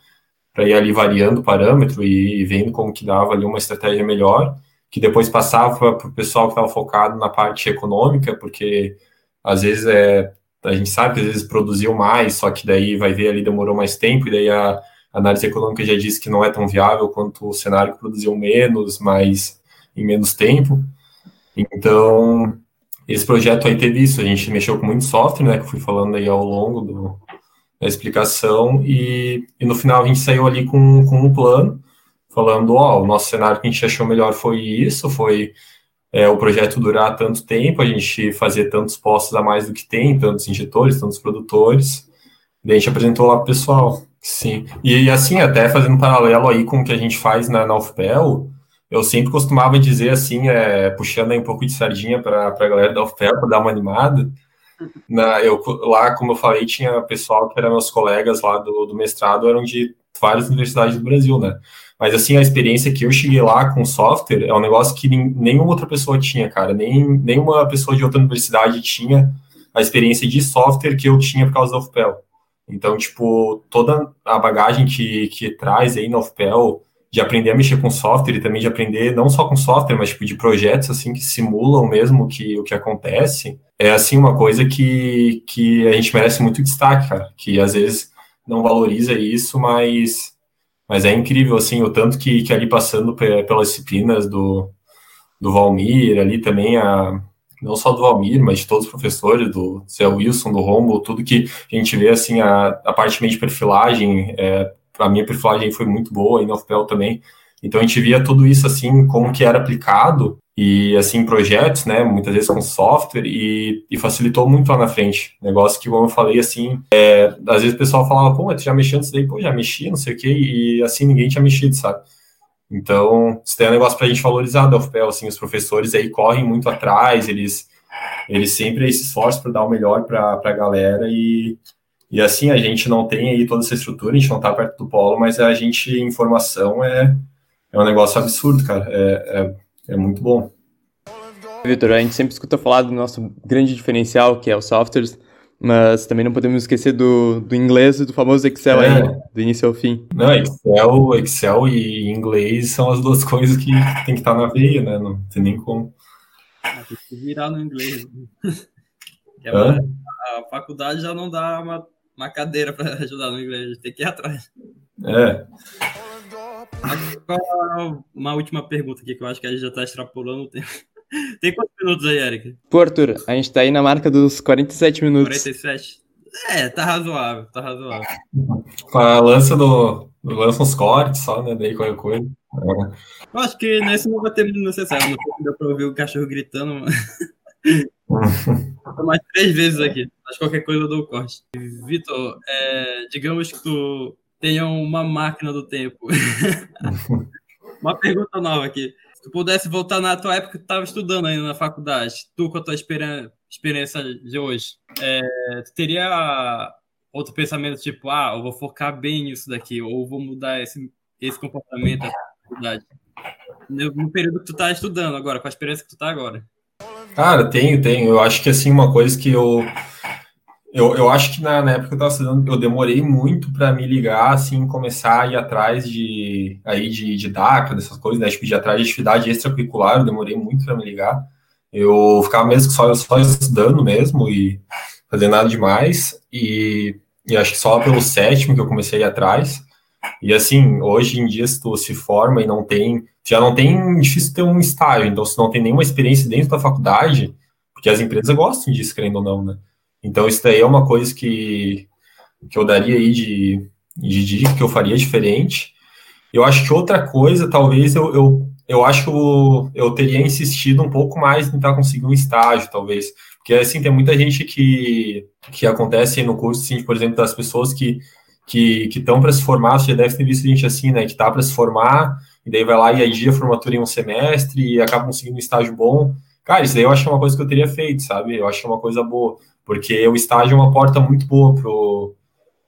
ir ali variando o parâmetro e vendo como que dava ali uma estratégia melhor, que depois passava para o pessoal que estava focado na parte econômica, porque às vezes é, a gente sabe que às vezes produziu mais, só que daí vai ver ali demorou mais tempo, e daí a análise econômica já disse que não é tão viável quanto o cenário que produziu menos, mas em menos tempo. Então, esse projeto aí teve isso, a gente mexeu com muito software, né, que eu fui falando aí ao longo do, da explicação, e, e no final a gente saiu ali com, com um plano, falando, ó, o nosso cenário que a gente achou melhor foi isso, foi é, o projeto durar tanto tempo, a gente fazer tantos postos a mais do que tem, tantos injetores, tantos produtores, daí a gente apresentou lá pro pessoal, sim. E assim, até fazendo um paralelo aí com o que a gente faz na, na UFPEL, eu sempre costumava dizer assim, é, puxando aí um pouco de sardinha para a galera da UFPEL para dar uma animada. Na, eu, lá, como eu falei, tinha pessoal que eram meus colegas lá do, do mestrado, eram de várias universidades do Brasil, né? Mas assim, a experiência que eu cheguei lá com software é um negócio que nenhuma outra pessoa tinha, cara. Nem, nenhuma pessoa de outra universidade tinha a experiência de software que eu tinha por causa da UFPEL. Então, tipo, toda a bagagem que, que traz aí na UFPEL, de aprender a mexer com software e também de aprender não só com software, mas tipo de projetos assim que simulam mesmo que o que acontece, é assim uma coisa que, que a gente merece muito destaque, cara, que às vezes não valoriza isso, mas mas é incrível assim o tanto que, que ali passando pelas disciplinas do do Valmir, ali também a não só do Valmir, mas de todos os professores, do Zé Wilson, do Rombo, tudo que a gente vê, assim, a, a parte meio de perfilagem, é, a minha perfilagem foi muito boa, e no também. Então a gente via tudo isso assim, como que era aplicado e assim projetos, né, muitas vezes com software e, e facilitou muito lá na frente. Negócio que, como eu falei, assim, é, às vezes o pessoal falava, pô, mas tu já mexeu nisso daí? Pô, já mexi, não sei o quê, e assim ninguém tinha mexido, sabe? Então, isso tem um negócio para a gente valorizar da UFPEL, assim, os professores aí correm muito atrás, eles, eles sempre se esforçam para dar o melhor para a galera e, e assim, a gente não tem aí toda essa estrutura, a gente não está perto do polo, mas a gente, informação é, é um negócio absurdo, cara. É, é, é muito bom. Vitor, a gente sempre escuta falar do nosso grande diferencial, que é os softwares, mas também não podemos esquecer do, do inglês e do famoso Excel é. aí, do início ao fim. Não, Excel, Excel e inglês são as duas <laughs> coisas que tem que estar na veia, né? Não tem nem como. Ah, tem que virar no inglês. <laughs> É uma, a faculdade já não dá uma uma cadeira para ajudar no inglês, tem que ir atrás. É. Uma última pergunta aqui, que eu acho que a gente já está extrapolando o tempo. <laughs> Tem quantos minutos aí, Eric? Pô, Arthur, a gente está aí na marca dos 47 minutos. 47? É, tá razoável, tá razoável. A lança do. Lança uns cortes só, né? Daí qualquer coisa. É. Eu acho que nesse não vai ter muito necessário. Não deu pra ouvir o cachorro gritando. Mas... <laughs> mais três vezes aqui. Acho que qualquer coisa eu dou o corte. Vitor, é, digamos que tu tenha uma máquina do tempo. <laughs> uma pergunta nova aqui. Se tu pudesse voltar na tua época que tu estava estudando ainda na faculdade, tu com a tua experiência de hoje, é, teria outro pensamento tipo, ah, eu vou focar bem nisso daqui, ou vou mudar esse, esse comportamento da faculdade? No período que tu tá estudando agora, com a experiência que tu tá agora. Cara, tenho, tenho. Eu acho que assim, uma coisa que eu. Eu, eu acho que na, na época eu estava estudando, eu demorei muito para me ligar, assim, começar a ir atrás de aí de, de DACA, dessas coisas, né? Tipo, de atrás de atividade extracurricular, eu demorei muito para me ligar. Eu ficava mesmo só, só estudando mesmo e fazendo nada demais, e, e acho que só pelo sétimo que eu comecei a ir atrás. E assim, hoje em dia, se tu se forma e não tem, já não tem difícil ter um estágio, então se não tem nenhuma experiência dentro da faculdade, porque as empresas gostam disso, querendo ou não, né? Então isso daí é uma coisa que, que eu daria aí de, de dica, que eu faria diferente. Eu acho que outra coisa, talvez eu, eu, eu acho que eu, eu teria insistido um pouco mais em tentar conseguir um estágio, talvez. Porque, assim, tem muita gente que, que acontece no curso, assim, por exemplo, das pessoas que que estão para se formar, você já deve ter visto gente assim, né, que está para se formar, e daí vai lá e adia a formatura em um semestre e acaba conseguindo um estágio bom. Cara, isso daí eu acho que é uma coisa que eu teria feito, sabe? Eu acho que é uma coisa boa, porque o estágio é uma porta muito boa pro,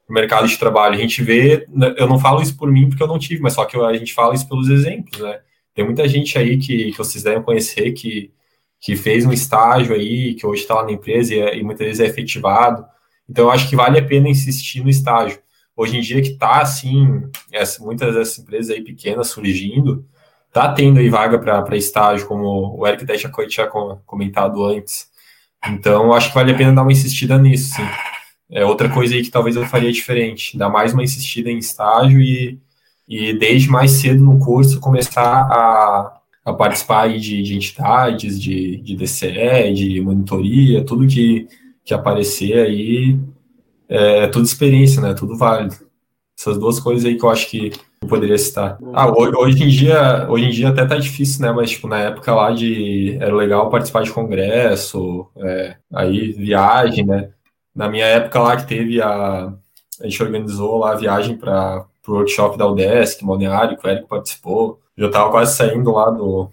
pro mercado de trabalho. A gente vê, né, eu não falo isso por mim porque eu não tive, mas só que a gente fala isso pelos exemplos, né? Tem muita gente aí que, que vocês devem conhecer que, que fez um estágio aí, que hoje está lá na empresa e, é, e muitas vezes é efetivado. Então, eu acho que vale a pena insistir no estágio hoje em dia que está assim, essa, muitas dessas empresas aí pequenas surgindo, tá tendo aí vaga para estágio, como o Eric até já tinha comentado antes. Então, acho que vale a pena dar uma insistida nisso, sim. É outra coisa aí que talvez eu faria diferente, dar mais uma insistida em estágio e, e desde mais cedo no curso começar a, a participar de, de entidades, de, de DCE, de monitoria, tudo que, que aparecer aí, é, é tudo experiência, né? Tudo válido. Essas duas coisas aí que eu acho que eu poderia citar. Ah, hoje em dia, hoje em dia até tá difícil, né? Mas tipo, na época lá de era legal participar de congresso, é, aí viagem, né? Na minha época lá que teve a a gente organizou lá a viagem para o workshop da UDESC, Balneário, que o Eric participou. Já tava quase saindo lá do,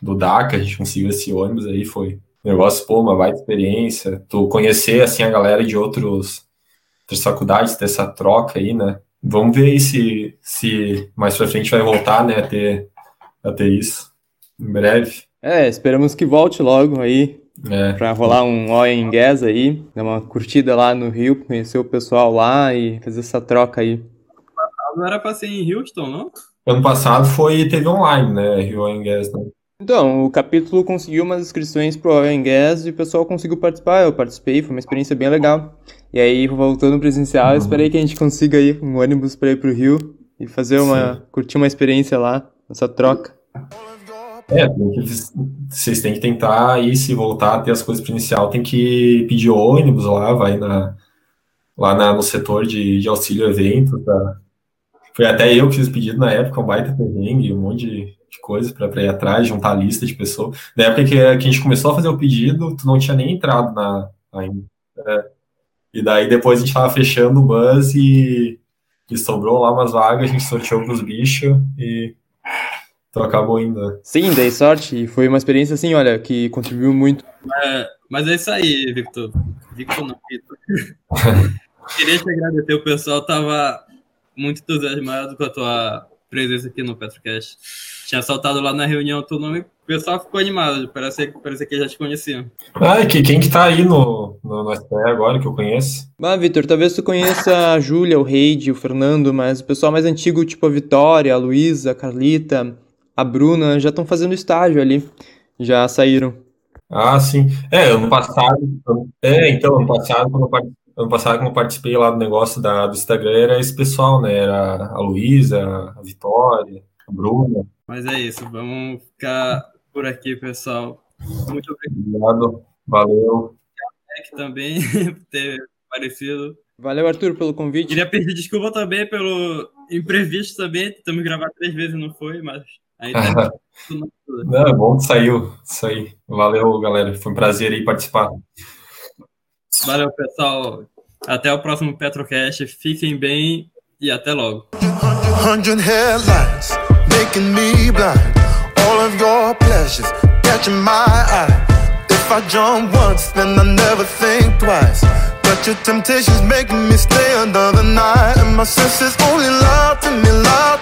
do DACA, a gente conseguiu esse ônibus aí, foi um negócio, pô, uma baita experiência. Tu conhecer, assim, a galera de outros outras faculdades, ter essa troca aí, né? Vamos ver aí se, se mais pra frente vai voltar, né, a ter, a ter isso, em breve. É, esperamos que volte logo aí, é. pra rolar um oil em gas aí, dar uma curtida lá no Rio, conhecer o pessoal lá e fazer essa troca aí. Não era pra ser em Houston, não? Ano passado foi, teve online, né, Rio Oil Gas, né? Então, o capítulo conseguiu umas inscrições pro Oil Gas e o pessoal conseguiu participar, eu participei, foi uma experiência bem legal. E aí, voltando presencial, eu esperei que a gente consiga ir um ônibus para ir pro Rio e fazer uma. Sim. curtir uma experiência lá, essa troca. É, vocês têm que tentar aí, se voltar a ter as coisas presencial, tem que pedir ônibus lá, vai na, lá na, no setor de, de auxílio evento. Tá? Foi até eu que fiz pedido na época, um baita perrengue, um monte de, de coisa para ir atrás, juntar a lista de pessoas. Na época que, que a gente começou a fazer o pedido, tu não tinha nem entrado na ainda. É. E daí depois a gente tava fechando o bus e, e sobrou lá umas vagas, a gente sorteou pros bichos e então acabou indo. Né? Sim, dei sorte e foi uma experiência assim, olha, que contribuiu muito. É, mas é isso aí, Victor. Victor não, Victor. <laughs> Queria te agradecer, o pessoal tava muito entusiasmado com a tua presença aqui no Petrocast. Tinha saltado lá na reunião teu nome o pessoal ficou animado, parece, parece que já te conheciam. Ah, que, quem que tá aí no, no, no SPE agora que eu conheço? Ah, Vitor, talvez tu conheça a Júlia, o Reide, o Fernando, mas o pessoal mais antigo, tipo a Vitória, a Luísa, a Carlita, a Bruna, já estão fazendo estágio ali. Já saíram. Ah, sim. É, ano passado. É, então, ano passado, quando eu, ano passado, quando eu participei lá do negócio da, do Instagram, era esse pessoal, né? Era a Luísa, a Vitória, a Bruna. Mas é isso, vamos ficar por aqui, pessoal. Muito obrigado. Valeu. Também <laughs> por ter aparecido. Valeu, Arthur, pelo convite. Queria pedir desculpa também pelo imprevisto também. Tentamos gravar três vezes e não foi, mas ainda. <laughs> não, é bom que saiu. Isso aí. Valeu, galera. Foi um prazer aí participar. Valeu, pessoal. Até o próximo Petrocast. Fiquem bem e até logo. Making me blind all of your pleasures catching my eye. If I jump once, then I never think twice. But your temptation's making me stay another night, and my senses only lie to me, lie